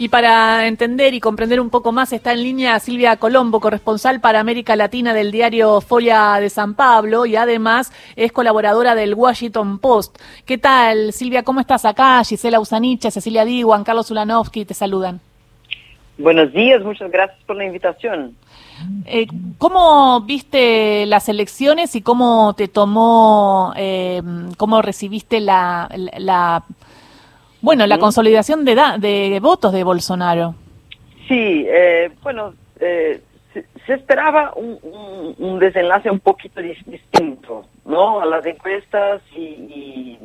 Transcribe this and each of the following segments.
Y para entender y comprender un poco más está en línea Silvia Colombo, corresponsal para América Latina del diario Folia de San Pablo y además es colaboradora del Washington Post. ¿Qué tal, Silvia? ¿Cómo estás acá? Gisela Usaniche, Cecilia Juan Carlos Ulanovsky te saludan. Buenos días, muchas gracias por la invitación. Eh, ¿Cómo viste las elecciones y cómo te tomó, eh, cómo recibiste la, la bueno, la consolidación de, de votos de Bolsonaro. Sí, eh, bueno, eh, se, esperaba un, un, desenlace un poquito distinto, ¿no? A las encuestas y,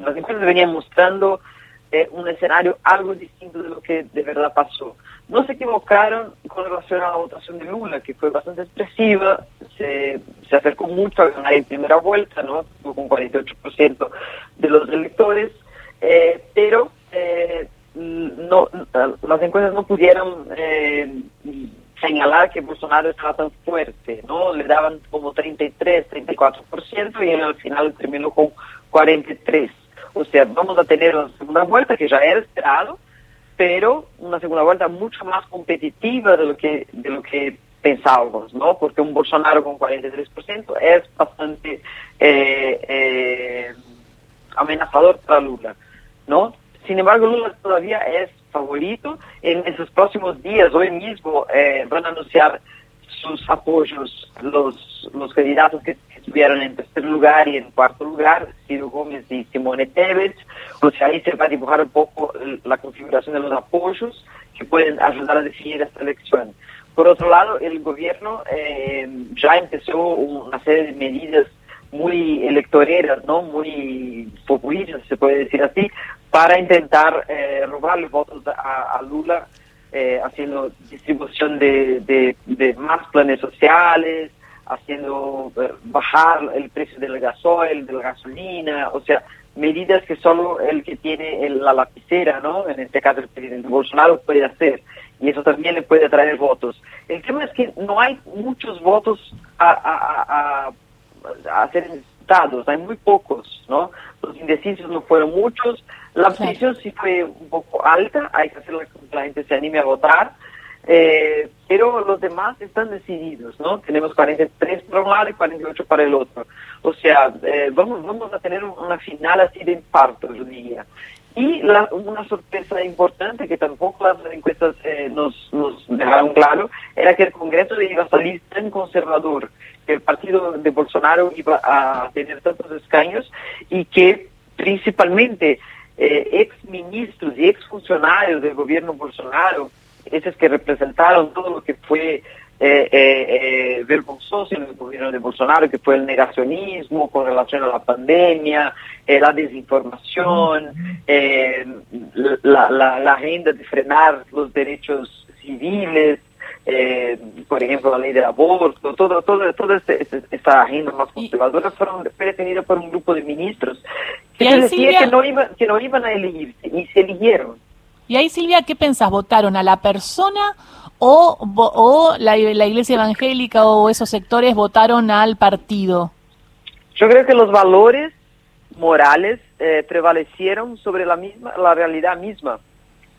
las encuestas venían mostrando eh, un escenario algo distinto de lo que de verdad pasó. No se equivocaron con relación a la votación de Lula, que fue bastante expresiva, se, se acercó mucho a ganar en primera vuelta, ¿no? Con 48% de los electores. Eh, pero eh, no, las encuestas no pudieron eh, señalar que Bolsonaro estaba tan fuerte, ¿no? Le daban como 33, 34% y al final terminó con 43. O sea, vamos a tener una segunda vuelta que ya era esperado, pero una segunda vuelta mucho más competitiva de lo que de lo que pensábamos, ¿no? Porque un Bolsonaro con 43% es bastante amenazador para Lula. ¿No? Sin embargo, Lula todavía es favorito. En esos próximos días, hoy mismo, eh, van a anunciar sus apoyos los, los candidatos que, estuvieron en tercer lugar y en cuarto lugar, Ciro Gómez y Simone Tebet. O sea, ahí se va a dibujar un poco la configuración de los apoyos que pueden ayudar a definir esta elección. Por otro lado, el gobierno eh, ya empezó una serie de medidas muy electoreras, ¿no? Muy populistas, se puede decir así, para intentar eh, robarle votos a, Lula, eh, haciendo distribución de, de, más planes sociales, haciendo eh, bajar el precio del gasoil, de la gasolina, o sea, medidas que solo el que tiene la lapicera, ¿no? En este caso el presidente Bolsonaro puede hacer y eso también le puede traer votos. El tema es que no hay muchos votos a, a, a a ser hay muy pocos, ¿no? Los indecisos no fueron muchos, la abstención sí fue un poco alta, hay que hacer que la gente se anime a votar, eh, pero los demás están decididos, ¿no? Tenemos 43 para un lado y 48 para el otro. O sea, eh, vamos, vamos a tener una final así de infarto, yo diría. Y una sorpresa importante que tampoco las encuestas eh, nos, nos dejaron claro era que el Congreso iba a salir tan conservador, que el partido de Bolsonaro iba a tener tantos escaños y que principalmente eh, ex ministros y ex funcionarios del gobierno Bolsonaro, esos que representaron todo lo que fue eh, eh, vergonzoso en el gobierno de Bolsonaro, que fue el negacionismo con relación a la pandemia, la desinformación, la, la, agenda de frenar los derechos civiles, por ejemplo, la ley del aborto, todo, todo, toda esta agenda más conservadora fueron pretenidas por un grupo de ministros que decía que, no iban, que no iban a elegirse y se eligieron. Y ahí, Silvia, ¿qué pensás? ¿Votaron a la persona o, o la, iglesia evangélica o esos sectores votaron al partido? Yo creo que los valores morales eh, prevalecieron sobre la misma la realidad misma.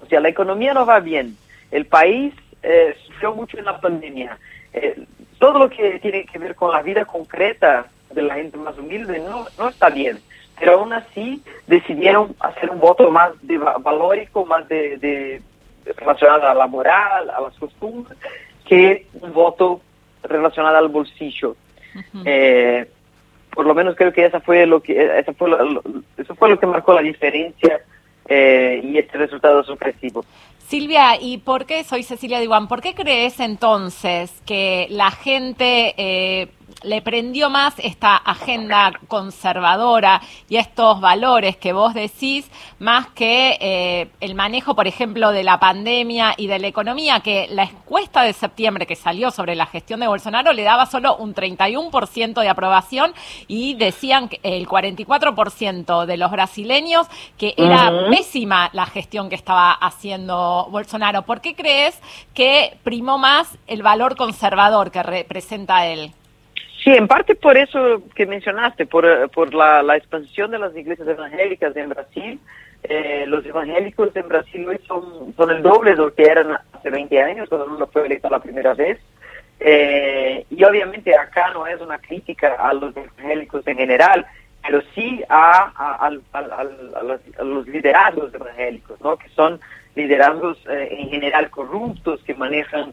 O sea, la economía no va bien, el país eh, sufrió mucho en la pandemia. Eh, todo lo que tiene que ver con la vida concreta de la gente más humilde no, no está bien. Pero aún así decidieron hacer un voto más de valórico, más de relacionada a la moral, a las costumbres, que un voto relacionado al bolsillo. Eh, por lo menos creo que esa fue lo que esa fue lo, eso fue lo que marcó la diferencia eh, y este resultado sorpresivo. Silvia, ¿y por qué soy Cecilia Diwan? ¿Por qué crees entonces que la gente eh, le prendió más esta agenda conservadora y estos valores que vos decís, más que eh, el manejo, por ejemplo, de la pandemia y de la economía, que la encuesta de septiembre que salió sobre la gestión de Bolsonaro le daba solo un 31% de aprobación y decían que el 44% de los brasileños que era pésima la gestión que estaba haciendo Bolsonaro. ¿Por qué crees que primó más el valor conservador que representa él? Sí, en parte por eso que mencionaste, por, por la, expansión de las iglesias evangélicas en Brasil, eh, los evangélicos en Brasil hoy son, son el doble de lo que eran hace 20 años, cuando Lula fue electo la primera vez. Eh, y obviamente acá no es una crítica a los evangélicos en general, pero sí a, a, los, liderazgos evangélicos, ¿no? que son liderazgos eh, en general corruptos, que manejan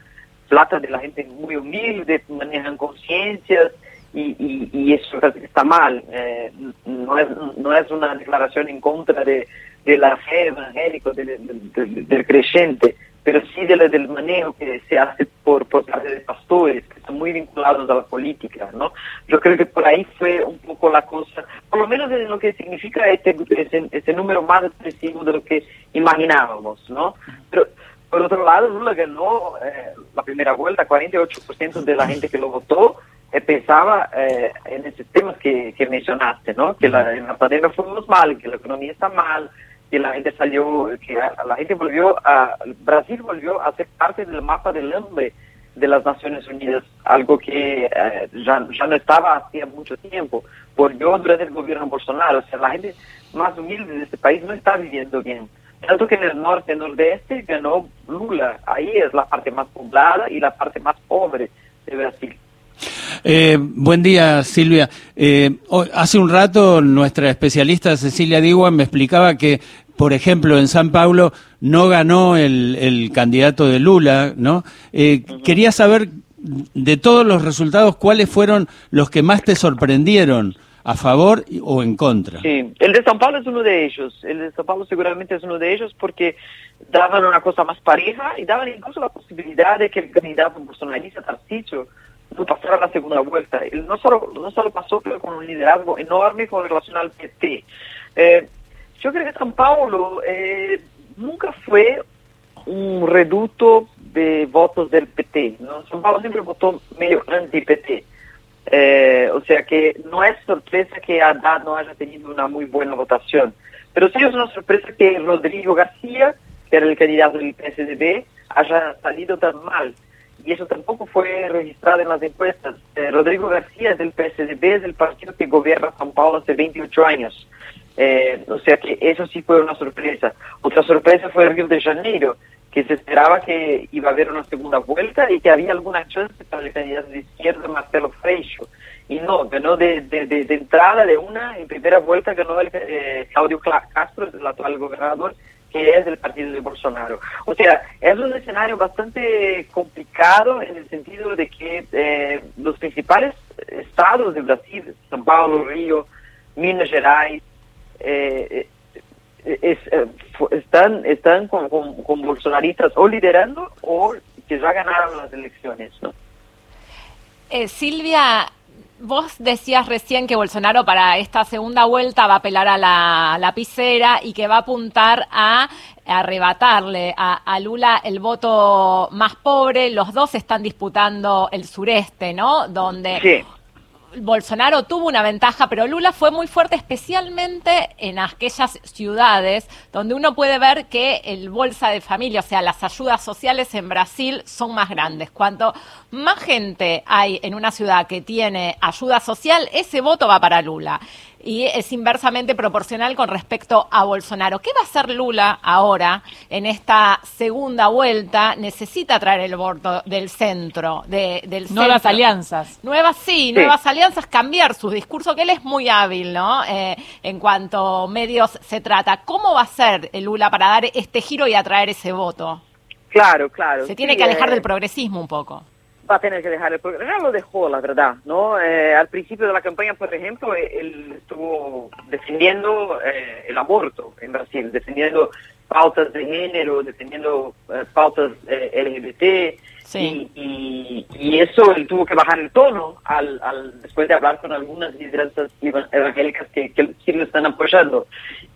plata de la gente muy humilde, manejan conciencias, y, y, eso está mal. Eh, no, es, no es una declaración en contra de, de la fe evangélica, del creyente, pero sí del, manejo que se hace por, por parte de pastores, que están muy vinculados a la política, ¿no? Yo creo que por ahí fue un poco la cosa, por lo menos en lo que significa este, este, este número más expresivo de lo que imaginábamos, ¿no? Pero por otro lado, Lula ganó eh, la primera vuelta, 48% de la gente que lo votó eh, pensaba eh, en esos temas que, que mencionaste, ¿no? Que la, en la pandemia fuimos mal, que la economía está mal, que la gente salió, que la gente volvió a, Brasil volvió a ser parte del mapa del hambre de las Naciones Unidas, algo que eh, ya, ya no estaba hacía mucho tiempo, volvió durante el gobierno Bolsonaro, o sea, la gente más humilde de este país no está viviendo bien. Tanto que en el norte nordeste ganó Lula, ahí es la parte más poblada y la parte más pobre de Brasil. Eh, buen día, Silvia. Eh, hace un rato nuestra especialista Cecilia Diwan me explicaba que, por ejemplo, en San Paulo no ganó el, candidato de Lula, ¿no? Eh, quería saber de todos los resultados cuáles fueron los que más te sorprendieron. ¿A favor o en contra? Sí, el de San Paulo es uno de ellos. El de San Paulo seguramente es uno de ellos porque daban una cosa más pareja y daban incluso la posibilidad de que el candidato bolsonarista Tarcísio no pasara la segunda vuelta. Él no solo, no solo pasó, pero con un liderazgo enorme con relación al PT. Eh, yo creo que San Paulo eh, nunca fue un reducto de votos del PT. ¿no? San Paulo siempre votó medio anti-PT. Eh, o sea que no es sorpresa que Haddad no haya tenido una muy buena votación. Pero sí es una sorpresa que Rodrigo García, que era el candidato del PSDB, haya salido tan mal y eso tampoco fue registrado en las encuestas. Eh, Rodrigo García es del PSDB, es del partido que gobierna San Paulo hace 28 años. Eh, o sea que eso sí fue una sorpresa. Otra sorpresa fue Río de Janeiro, que se esperaba que iba a haber una segunda vuelta y que había alguna chance para el candidato de izquierda Marcelo Freixo. Y no, ganó de, de, entrada de una, en primera vuelta ganó el, eh, Claudio Castro, el actual gobernador, que es del partido de Bolsonaro. O sea, es un escenario bastante complicado en el sentido de que eh, los principales estados de Brasil, São Paulo, Río, Minas Gerais, eh, eh, están, están con, con, bolsonaristas o liderando o que ya ganaron las elecciones. ¿no? Silvia, Vos decías recién que Bolsonaro para esta segunda vuelta va a apelar a la lapicera y que va a apuntar a arrebatarle a, Lula el voto más pobre. Los dos están disputando el sureste, ¿no? Donde Bolsonaro tuvo una ventaja, pero Lula fue muy fuerte, especialmente en aquellas ciudades donde uno puede ver que el bolsa de familia, o sea, las ayudas sociales en Brasil son más grandes. Cuanto más gente hay en una ciudad que tiene ayuda social, ese voto va para Lula y es inversamente proporcional con respecto a Bolsonaro. ¿Qué va a hacer Lula ahora en esta segunda vuelta? Necesita traer el voto del centro, de, del Nuevas alianzas. Nuevas, sí, nuevas alianzas, cambiar su discurso, que él es muy hábil, ¿no? Eh, en cuanto medios se trata. ¿Cómo va a ser Lula para dar este giro y atraer ese voto? Claro, claro. Se tiene que alejar eh, del progresismo un poco va a tener que dejar el programa. Ya lo dejó, la verdad, ¿no? Eh, al principio de la campaña, por ejemplo, eh, él estuvo defendiendo eh, el aborto en Brasil, defendiendo pautas de género, defendiendo pautas LGBT, y, y, eso él tuvo que bajar el tono al, al después de hablar con algunas liderazas evangélicas que, que sí lo están apoyando.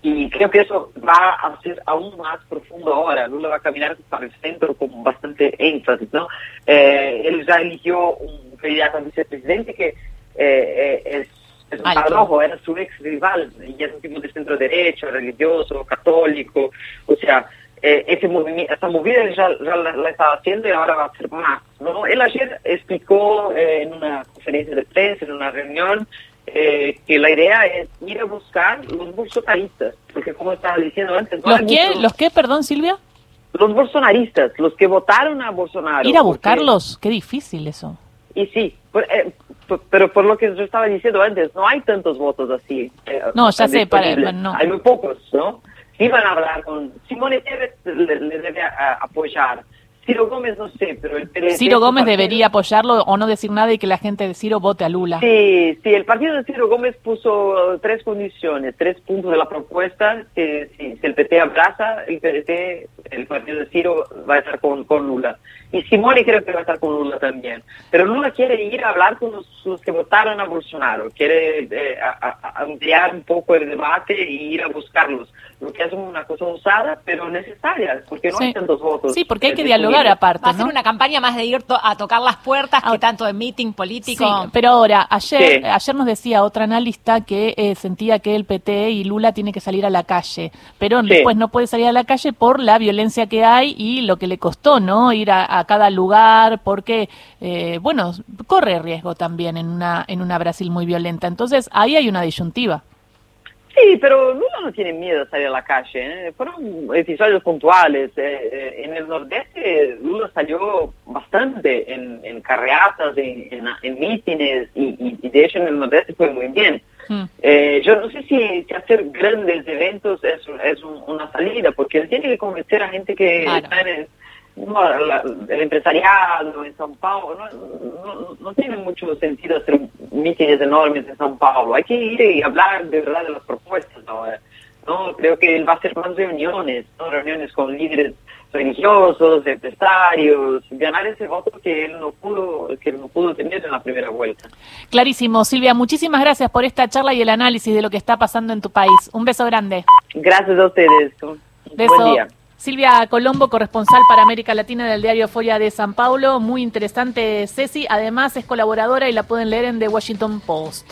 Y creo que eso va a ser aún más profundo ahora. Lula va a caminar para el centro con bastante énfasis. ¿no? Eh, él ya eligió un candidato a vicepresidente que eh, eh, es es un paradojo, era su ex rival, y es un tipo de centro derecho, religioso, católico, o sea, eh, ese movimiento, esta movida ya, ya la, estaba haciendo y ahora va a hacer más. ¿no? Él ayer explicó eh, en una conferencia de prensa, en una reunión, eh, que la idea es ir a buscar los bolsonaristas, porque como estaba diciendo antes... ¿Los qué? ¿Los qué, perdón, Silvia? Los bolsonaristas, los que votaron a Bolsonaro. ¿Ir a buscarlos? Qué difícil eso. Y sí, eh, pero por lo que yo estaba diciendo antes, no hay tantos votos así. Eh, no, ya sé, para, no. Hay muy pocos, ¿no? Si van a hablar con... Simone Tebet le, debe apoyar. Ciro Gómez no sé, pero el Ciro Gómez debería apoyarlo o no decir nada y que la gente de Ciro vote a Lula. Sí, sí, el partido de Ciro Gómez puso tres condiciones, tres puntos de la propuesta, que si, el PT abraza el PT, el partido de Ciro va a estar con, con Lula. Y Simone creo que va a estar con Lula también. Pero Lula quiere ir a hablar con los, que votaron a Bolsonaro, quiere eh, ampliar un poco el debate e ir a buscarlos, lo que es una cosa usada, pero necesaria, porque no hay tantos votos. Sí, porque hay que dialogar aparte. Va a ser una campaña más de ir a tocar las puertas que tanto de meeting político. Sí, pero ahora, ayer, ayer nos decía otra analista que eh, sentía que el PT y Lula tiene que salir a la calle, pero después no puede salir a la calle por la violencia que hay y lo que le costó, ¿no? Ir a cada lugar, porque, eh, bueno, corre riesgo también en una, en una Brasil muy violenta. Entonces, ahí hay una disyuntiva. Sí, pero Lula no tiene miedo a salir a la calle. ¿eh? Fueron episodios puntuales. Eh, en el nordeste Lula salió bastante en, en carreatas, en, en, mítines, y, de hecho en el nordeste fue muy bien. Mm. yo no sé si, hacer grandes eventos es, es una salida, porque él tiene que convencer a gente que está en no, el empresariado en São Paulo no, no, tiene mucho sentido hacer mítines enormes en São Paulo. Hay que ir y hablar de verdad de las propuestas. No, creo que él va a hacer más reuniones, ¿no? reuniones con líderes religiosos, empresarios, ganar ese voto que él no pudo que no pudo tener en la primera vuelta. Clarísimo, Silvia, muchísimas gracias por esta charla y el análisis de lo que está pasando en tu país. Un beso grande. Gracias a ustedes. Beso. Buen día. Silvia Colombo, corresponsal para América Latina del diario Folla de San Paulo. Muy interesante, Ceci. Además, es colaboradora y la pueden leer en The Washington Post.